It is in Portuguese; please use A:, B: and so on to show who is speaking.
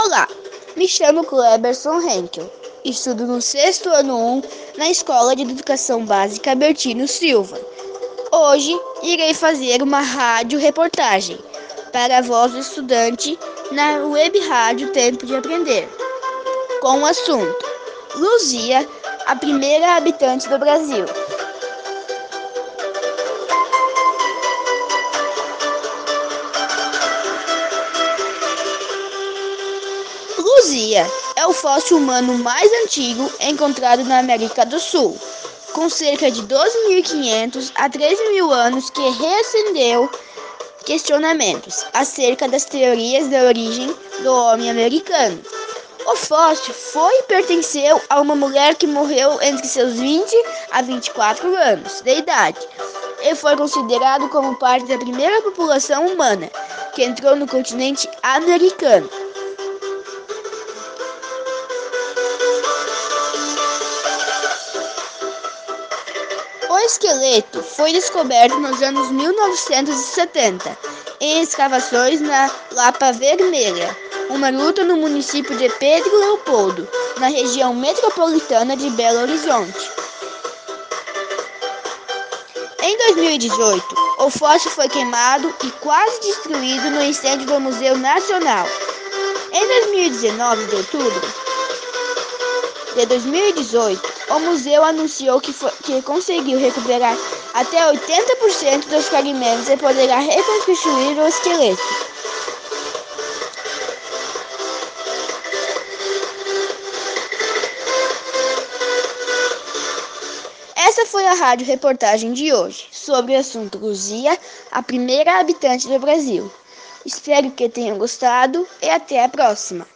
A: Olá, me chamo Kleberson Henkel. Estudo no sexto ano 1 na Escola de Educação Básica Bertino Silva. Hoje irei fazer uma rádio reportagem para a voz do estudante na web rádio Tempo de Aprender, com o assunto Luzia, a primeira habitante do Brasil. Luzia é o fóssil humano mais antigo encontrado na América do Sul, com cerca de 12.500 a 13.000 anos que reacendeu questionamentos acerca das teorias da origem do homem americano. O fóssil foi e pertenceu a uma mulher que morreu entre seus 20 a 24 anos de idade e foi considerado como parte da primeira população humana que entrou no continente americano. O esqueleto foi descoberto nos anos 1970 em escavações na Lapa Vermelha, uma luta no município de Pedro Leopoldo, na região metropolitana de Belo Horizonte. Em 2018, o fóssil foi queimado e quase destruído no incêndio do Museu Nacional. Em 2019, de outubro de 2018, o museu anunciou que, foi, que conseguiu recuperar até 80% dos fragmentos e poderá reconstruir o esqueleto. Essa foi a rádio reportagem de hoje sobre o assunto Luzia, a primeira habitante do Brasil. Espero que tenham gostado e até a próxima.